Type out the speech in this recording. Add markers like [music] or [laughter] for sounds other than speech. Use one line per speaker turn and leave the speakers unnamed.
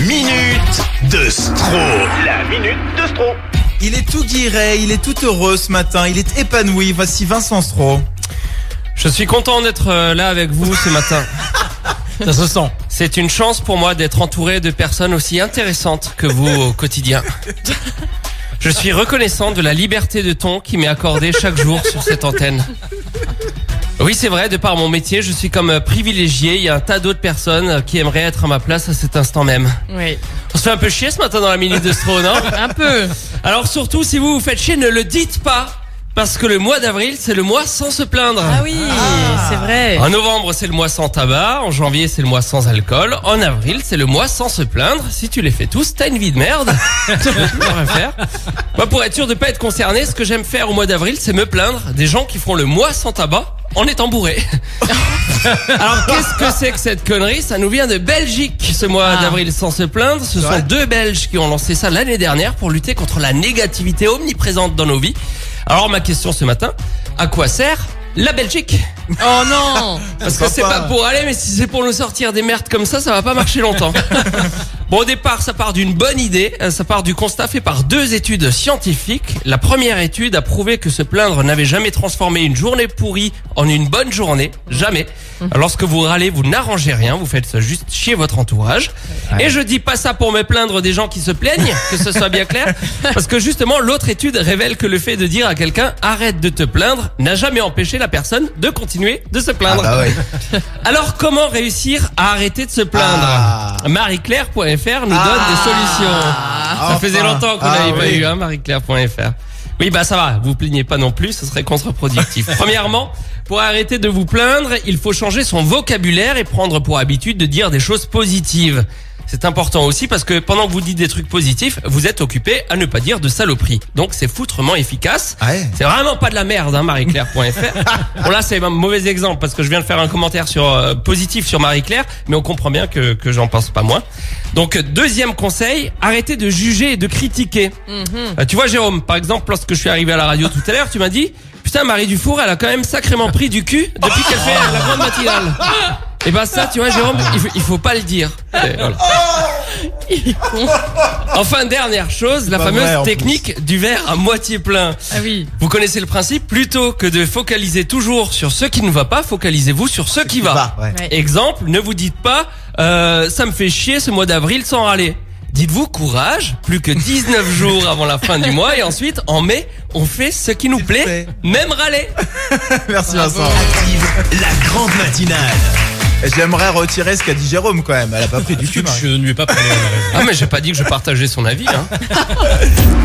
minute de Stro. La minute de Stro.
Il est tout guiré, il est tout heureux ce matin, il est épanoui. Voici Vincent Stro.
Je suis content d'être euh, là avec vous ce matin. [laughs]
Ça se sent.
C'est une chance pour moi d'être entouré de personnes aussi intéressantes que vous au quotidien. Je suis reconnaissant de la liberté de ton qui m'est accordée chaque jour sur cette antenne. Oui, c'est vrai, de par mon métier, je suis comme euh, privilégié. Il y a un tas d'autres personnes euh, qui aimeraient être à ma place à cet instant même.
Oui,
On se fait un peu chier ce matin dans la minute de Stro, non [laughs]
un peu.
Alors surtout, si vous vous faites chier, ne le dites pas. Parce que le mois d'avril, c'est le mois sans se plaindre.
Ah oui, c'est vrai.
En novembre, c'est le mois sans tabac. En janvier, c'est le mois sans alcool. En avril, c'est le mois sans se plaindre. Si tu les fais tous, t'as une vie de merde. [laughs] Faire? Moi, pour être sûr de pas être concerné, ce que j'aime faire au mois d'avril, c'est me plaindre des gens qui feront le mois sans tabac en étant bourré. [laughs] Alors, qu'est-ce que c'est que cette connerie? Ça nous vient de Belgique, ce mois
Ah.
d'avril sans se plaindre. Ce sont deux Belges qui ont lancé ça l'année dernière pour lutter contre la négativité omniprésente dans nos vies. Alors, ma question ce matin, à quoi sert la Belgique
Oh non [laughs]
parce que c'est
pas
pour aller, mais si c'est pour nous sortir des merdes comme ça, ça va pas marcher longtemps. [laughs] bon, au départ, ça part d'une bonne idée. Ça part du constat fait par deux études scientifiques. La première étude a prouvé que se plaindre n'avait jamais transformé une journée pourrie en une bonne journée. Jamais. Lorsque vous râlez, vous n'arrangez rien. Vous faites juste chier votre entourage. Et je dis pas ça pour me plaindre des gens qui se plaignent, que ce soit bien clair. [laughs] Parce que justement, l'autre étude révèle que le fait de dire à quelqu'un arrête de te plaindre n'a jamais empêché la personne de continuer de se
Ah
plaindre.
bah ouais. [laughs]
Alors comment réussir à arrêter de se plaindre
Ah.
Marie-Claire.fr nous donne
Ah.
des solutions. Ça faisait longtemps qu'on
Ah
n'avait pas
oui.
eu hein, Marie-Claire.fr. Oui bah ça va, vous plaignez pas non plus, ce serait contre-productif. [laughs] Premièrement, pour arrêter de vous plaindre, il faut changer son vocabulaire et prendre pour habitude de dire des choses positives. C'est important aussi parce que pendant que vous dites des trucs positifs, vous êtes occupé à ne pas dire de saloperies. Donc c'est foutrement efficace.
Ouais.
C'est vraiment pas de la merde, hein, Marie-Claire.fr. [laughs] bon là, c'est un mauvais exemple parce que je viens de faire un commentaire sur euh, positif sur Marie-Claire, mais on comprend bien que, que j'en pense pas moins. Donc deuxième conseil, arrêtez de juger et de critiquer. Euh, tu vois, Jérôme, par exemple, lorsque je suis arrivé à la radio tout à l'heure, tu m'as dit, putain, Marie Dufour, elle a quand même sacrément pris du cul depuis qu'elle fait la grande matinale. [laughs] Et ben ça, tu vois, Jérôme, il faut, il faut pas le dire. Et voilà. [laughs] Enfin, dernière chose, la
Pas
fameuse
vrai, en
technique du verre à moitié plein.
Ah oui.
Vous connaissez le principe, plutôt que de focaliser toujours sur ce qui ne va pas, focalisez-vous sur ce qui va.
va, ouais.
Ouais.
Exemple, ne vous dites pas euh, ça me fait chier ce mois d'avril sans râler. Dites-vous courage, plus que 19 [laughs] jours avant la fin du mois et ensuite en mai, on fait ce qui nous plaît,
plaît.
même râler. [laughs]
Merci Vincent.
Active la grande matinale.
J'aimerais retirer ce qu'a dit Jérôme quand même. Elle a pas pris du cul. Marie.
ne lui ai pas parlé. Ah mais j'ai pas dit que je partageais son avis. Hein. [laughs]